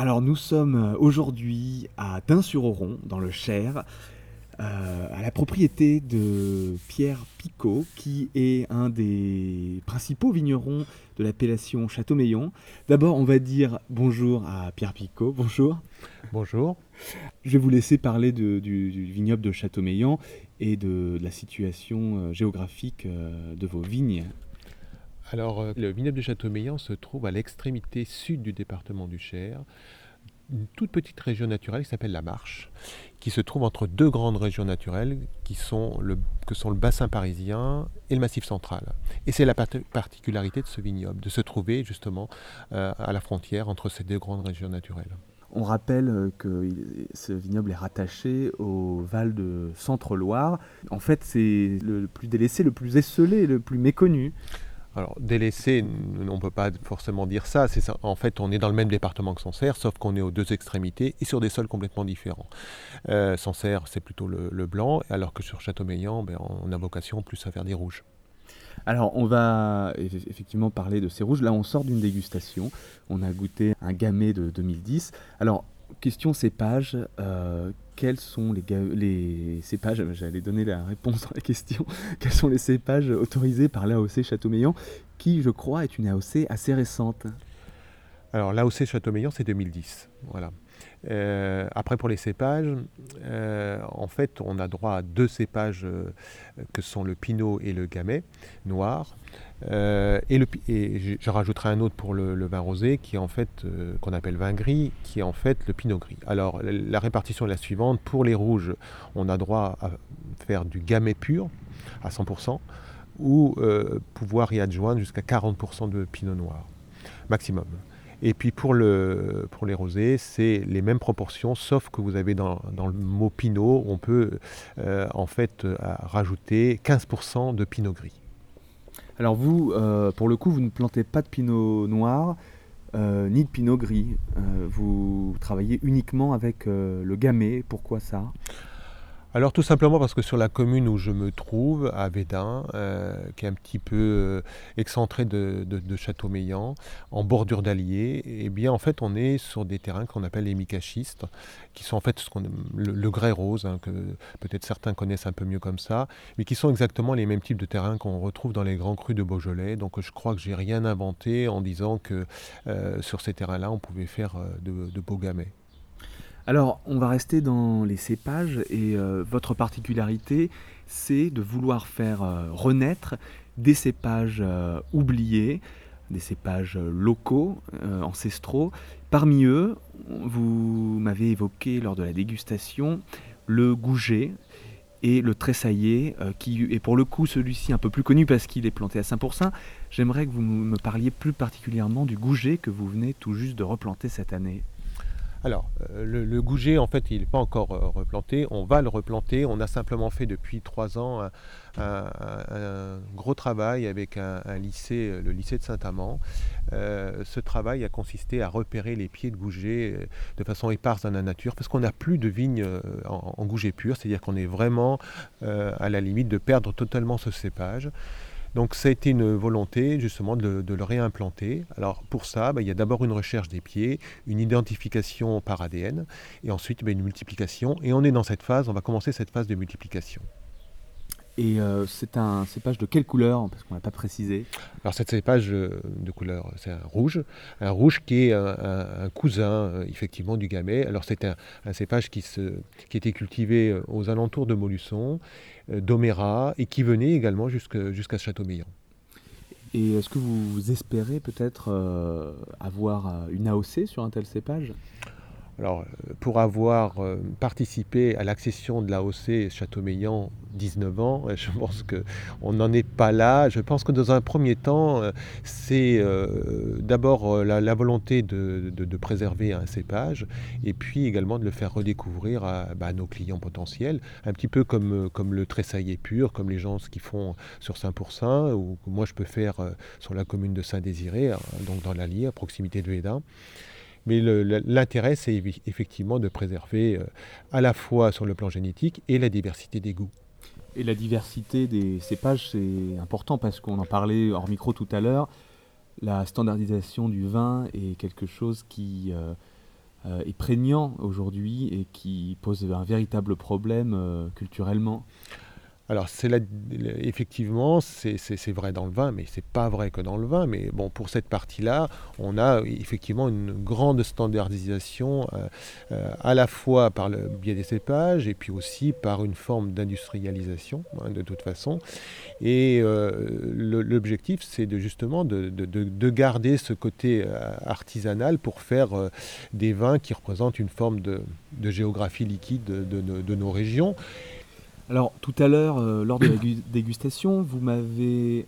Alors nous sommes aujourd'hui à Dain-sur-Oron, dans le Cher, euh, à la propriété de Pierre Picot, qui est un des principaux vignerons de l'appellation Château-Meillon. D'abord, on va dire bonjour à Pierre Picot. Bonjour. Bonjour. Je vais vous laisser parler du, vignoble de Château-Meillon et de, la situation euh, géographique euh, de vos vignes. Alors, le vignoble de Château-Meillon se trouve à l'extrémité sud du département du Cher, une toute petite région naturelle qui s'appelle la Marche, qui se trouve entre deux grandes régions naturelles qui sont le, que sont le bassin parisien et le massif central. Et c'est la particularité de ce vignoble, de se trouver justement euh, à la frontière entre ces deux grandes régions naturelles. On rappelle euh, que ce vignoble est rattaché au Val de Centre-Loire. En fait, c'est le plus délaissé, le plus esselé, le plus méconnu. Alors, délaissé, on ne peut pas forcément dire ça. En fait, on est dans le même département que Sancerre, sauf qu'on est aux deux extrémités et sur des sols complètement différents. Euh, Sancerre, c'est plutôt le, blanc, alors que sur Châteaumeillan, ben, on a vocation plus à faire des rouges. Alors, on va effectivement parler de ces rouges. Là, on sort d'une dégustation. On a goûté un gamay de 2010. Alors, question cépage. Euh, quels sont les, cépages, j'allais donner la réponse à la question, quels sont les cépages autorisés par l'AOC Châteaumeillan, qui je crois est une AOC assez récente Alors l'AOC Châteaumeillan c'est 2010, voilà. Euh, après, pour les cépages, euh, en fait, on a droit à deux cépages euh, que sont le pinot et le gamay noir. Et, le, et je rajouterai un autre pour le, vin rosé, qui est en fait qu'on appelle vin gris, qui est en fait le pinot gris. Alors, la, répartition est la suivante. Pour les rouges, on a droit à faire du gamay pur à 100%, ou pouvoir y adjoindre jusqu'à 40% de pinot noir maximum. Et puis pour, le, pour les rosés, c'est les mêmes proportions, sauf que vous avez dans, le mot pinot, on peut euh, en fait euh, rajouter 15% de pinot gris. Alors vous, euh, pour le coup, vous ne plantez pas de pinot noir ni de pinot gris. vous travaillez uniquement avec le gamay. Pourquoi ça? Alors tout simplement parce que sur la commune où je me trouve, à Védin, euh, qui est un petit peu euh, excentré de, de, Châteaumeillan, en bordure d'Allier, eh bien en fait on est sur des terrains qu'on appelle les micachistes, qui sont en fait le, grès rose, hein, que peut-être certains connaissent un peu mieux comme ça, mais qui sont exactement les mêmes types de terrains qu'on retrouve dans les grands crus de Beaujolais. Donc je crois que j'ai rien inventé en disant que euh, sur ces terrains-là on pouvait faire de, de beaux gamets. Alors, on va rester dans les cépages et euh, votre particularité, c'est de vouloir faire euh, renaître des cépages euh, oubliés, des cépages locaux, ancestraux. Parmi eux, vous m'avez évoqué lors de la dégustation le gouget et le tressaillé, qui est pour le coup celui-ci un peu plus connu parce qu'il est planté à 5%. J'aimerais que vous me parliez plus particulièrement du gouget que vous venez tout juste de replanter cette année. Alors, euh, le, gouget, en fait, il n'est pas encore euh, replanté. On va le replanter. On a simplement fait depuis trois ans un, gros travail avec un, lycée, euh, le lycée de Saint-Amand. ce travail a consisté à repérer les pieds de gouget de façon éparse dans la nature, parce qu'on n'a plus de vignes en, en pur, c'est-à-dire qu'on est vraiment à la limite de perdre totalement ce cépage. Donc ça a été une volonté justement de, le réimplanter. Alors pour ça, bah, il y a d'abord une recherche des pieds, une identification par ADN, et ensuite bah, une multiplication. Et on est dans cette phase, on va commencer cette phase de multiplication. Et euh, c'est un cépage de quelle couleur Parce qu'on n'a pas précisé. Alors cette cépage euh, de couleur, c'est un rouge. Un rouge qui est un, cousin euh, effectivement du gamay. Alors c'est un, cépage qui, se, qui était cultivé aux alentours de Molusson, d'Oméra, et qui venait également jusqu'à Châteaumeillan. Et est-ce que vous espérez peut-être avoir une AOC sur un tel cépage? Alors, euh, pour avoir euh, participé à l'accession de l'AOC Châteaumeillan 19 ans, je pense qu'on n'en est pas là. Je pense que dans un premier temps, euh, c'est d'abord la, volonté de, préserver un cépage et puis également de le faire redécouvrir bah, à, nos clients potentiels, un petit peu comme, comme le tressaillé pur, comme les gens ce qu'ils font sur Saint-Pourçain ou que moi je peux faire sur la commune de Saint-Désiré, hein, donc dans l'Allier, à proximité de Hédin. Mais l'intérêt, c'est effectivement de préserver euh, à la fois sur le plan génétique et la diversité des goûts. Et la diversité des cépages, c'est important parce qu'on en parlait hors micro tout à l'heure. La standardisation du vin est quelque chose qui euh, est prégnant aujourd'hui et qui pose un véritable problème culturellement alors, c'est effectivement, c'est vrai dans le vin, mais c'est pas vrai que dans le vin. Mais bon, pour cette partie-là, on a effectivement une grande standardisation euh, euh, à la fois par le biais des cépages et puis aussi par une forme d'industrialisation, hein, de toute façon. Et euh, l'objectif, c'est de, justement de, garder ce côté artisanal pour faire des vins qui représentent une forme de, géographie liquide de nos régions. Alors, tout à l'heure, euh, lors de la dégustation, vous m'avez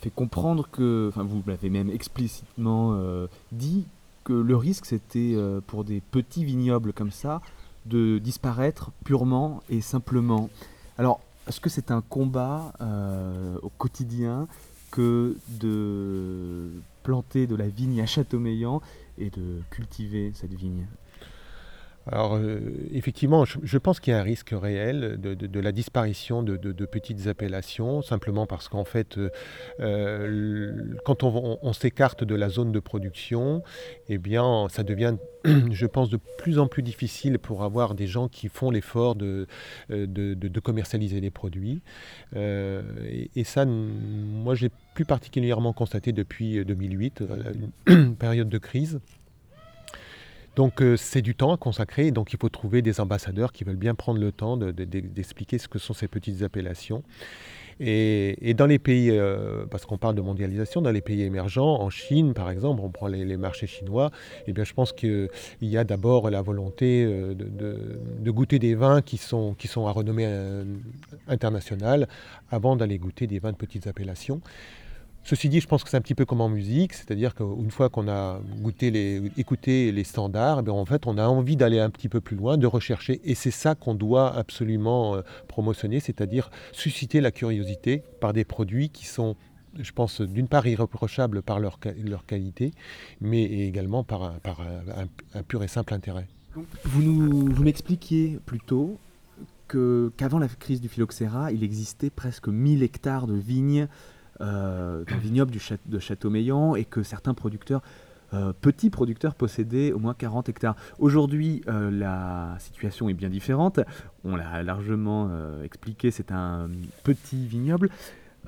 fait comprendre que, enfin, vous m'avez même explicitement euh, dit que le risque, c'était euh, pour des petits vignobles comme ça, de disparaître purement et simplement. Alors, est-ce que c'est un combat au quotidien que de planter de la vigne à Châteaumeillan et de cultiver cette vigne? Alors euh, effectivement, je, pense qu'il y a un risque réel de, la disparition de, petites appellations, simplement parce qu'en fait, euh, euh, quand on, s'écarte de la zone de production, eh bien, ça devient, je pense, de plus en plus difficile pour avoir des gens qui font l'effort de, commercialiser les produits. Et, et, ça, moi, j'ai plus particulièrement constaté depuis 2008, une période de crise. Donc euh, c'est du temps à consacrer, donc il faut trouver des ambassadeurs qui veulent bien prendre le temps d'expliquer ce que sont ces petites appellations. Et, dans les pays, euh, parce qu'on parle de mondialisation, dans les pays émergents, en Chine par exemple, on prend les, marchés chinois, eh je pense qu'il y a d'abord la volonté euh, de, goûter des vins qui sont à renommée internationale avant d'aller goûter des vins de petites appellations. Ceci dit, je pense que c'est un petit peu comme en musique, c'est-à-dire qu'une fois qu'on a goûté écouté les standards, eh en fait, on a envie d'aller un petit peu plus loin, de rechercher, et c'est ça qu'on doit absolument euh, promotionner, c'est-à-dire susciter la curiosité par des produits qui sont je pense, d'une part irréprochables par leur, qualité, mais également par, un, pur et simple intérêt. Vous, vous m'expliquiez plutôt qu'avant la crise du phylloxéra, il existait presque 1000 hectares de vignes euh, vignoble de Châteaumeillan et que certains producteurs, euh, petits producteurs, possédaient au moins 40 hectares. Aujourd'hui, euh, la situation est bien différente. On l'a largement expliqué, c'est un petit vignoble.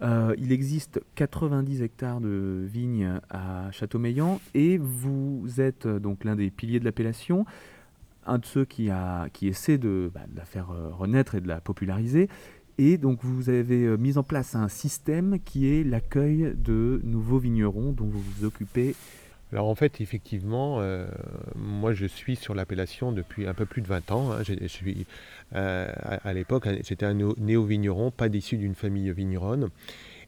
il existe 90 hectares de vignes à Châteaumeillan et vous êtes donc l'un des piliers de l'appellation, un de ceux qui, a, qui essaie de, bah, de, la faire renaître et de la populariser. Et donc vous avez euh, mis en place un système qui est l'accueil de nouveaux vignerons dont vous vous occupez. Alors en fait, effectivement, euh, moi je suis sur l'appellation depuis un peu plus de 20 ans. Hein. Je, suis, euh, à, l'époque, j'étais un néo-vigneron, pas issu d'une famille vigneronne.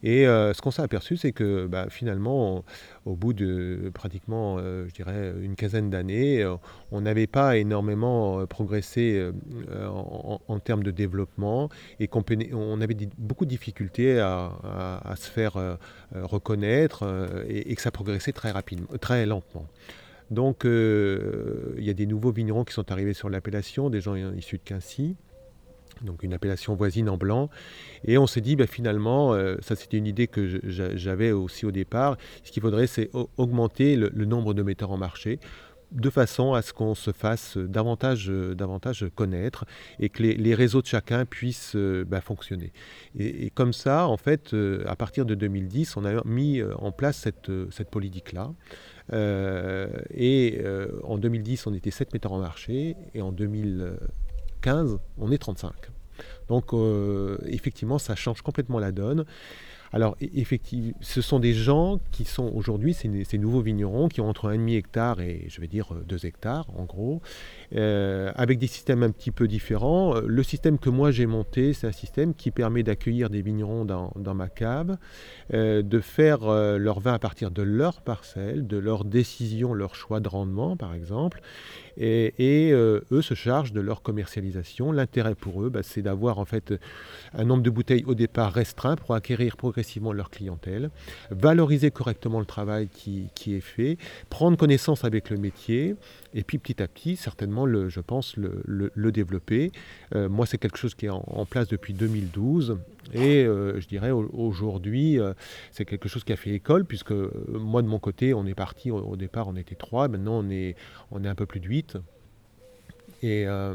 Et euh, ce qu'on s'est aperçu, c'est que bah, finalement, au bout de pratiquement, euh, je dirais, une quinzaine d'années, euh, on n'avait pas énormément progressé en, termes de développement et qu'on on avait beaucoup de difficultés à, se faire reconnaître et, que ça progressait très rapidement, très lentement. Donc, il y a des nouveaux vignerons qui sont arrivés sur l'appellation, des gens issus de Quincy donc une appellation voisine en blanc. Et on s'est dit, bah, finalement, euh, ça c'était une idée que j'avais aussi au départ, ce qu'il faudrait c'est augmenter le, nombre de metteurs en marché de façon à ce qu'on se fasse davantage, davantage connaître et que les, réseaux de chacun puissent euh, bah, fonctionner. Et, comme ça, en fait, euh, à partir de 2010, on a mis en place cette, cette politique-là. et en 2010, on était 7 metteurs en marché et en 2000 15, on est 35. Donc euh, effectivement, ça change complètement la donne. Alors, e-, effectivement, ce sont des gens qui sont aujourd'hui, ces, nouveaux vignerons, qui ont entre 1,5 hectare et, je vais dire, 2 euh, hectares, en gros, euh, avec des systèmes un petit peu différents. Le système que moi j'ai monté, c'est un système qui permet d'accueillir des vignerons dans, ma cave, de faire leur vin à partir de leur parcelle, de leur décision, leur choix de rendement, par exemple. Et, eux se chargent de leur commercialisation. L'intérêt pour eux, bah, c'est d'avoir en fait un nombre de bouteilles au départ restreint pour acquérir progressivement leur clientèle, valoriser correctement le travail qui, est fait, prendre connaissance avec le métier, et puis petit à petit, certainement, je pense, le, le, développer. Euh, moi, c'est quelque chose qui est en, place depuis 2012, et euh, je dirais aujourd'hui, euh, c'est quelque chose qui a fait école, puisque moi, de mon côté, on est parti, au, départ, on était trois, maintenant, on est, on est un peu plus de huit. Et euh,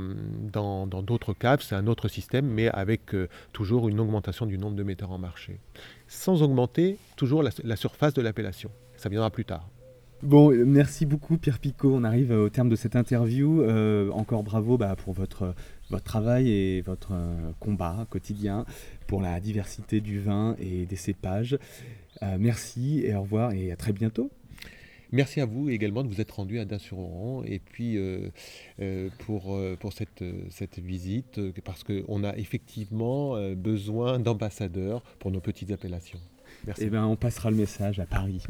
dans d'autres caves, c'est un autre système, mais avec euh, toujours une augmentation du nombre de metteurs en marché. Sans augmenter toujours la, surface de l'appellation. Ça viendra plus tard. Bon, merci beaucoup Pierre Picot. On arrive au terme de cette interview. Euh, encore bravo bah, pour votre, votre travail et votre combat quotidien pour la diversité du vin et des cépages. merci et au revoir et à très bientôt. Merci à vous également de vous être rendu à Dain-sur-Oran et puis euh, euh, pour, euh, pour cette, cette visite, parce qu'on a effectivement besoin d'ambassadeurs pour nos petites appellations. Merci. Eh bien, on passera le message à Paris.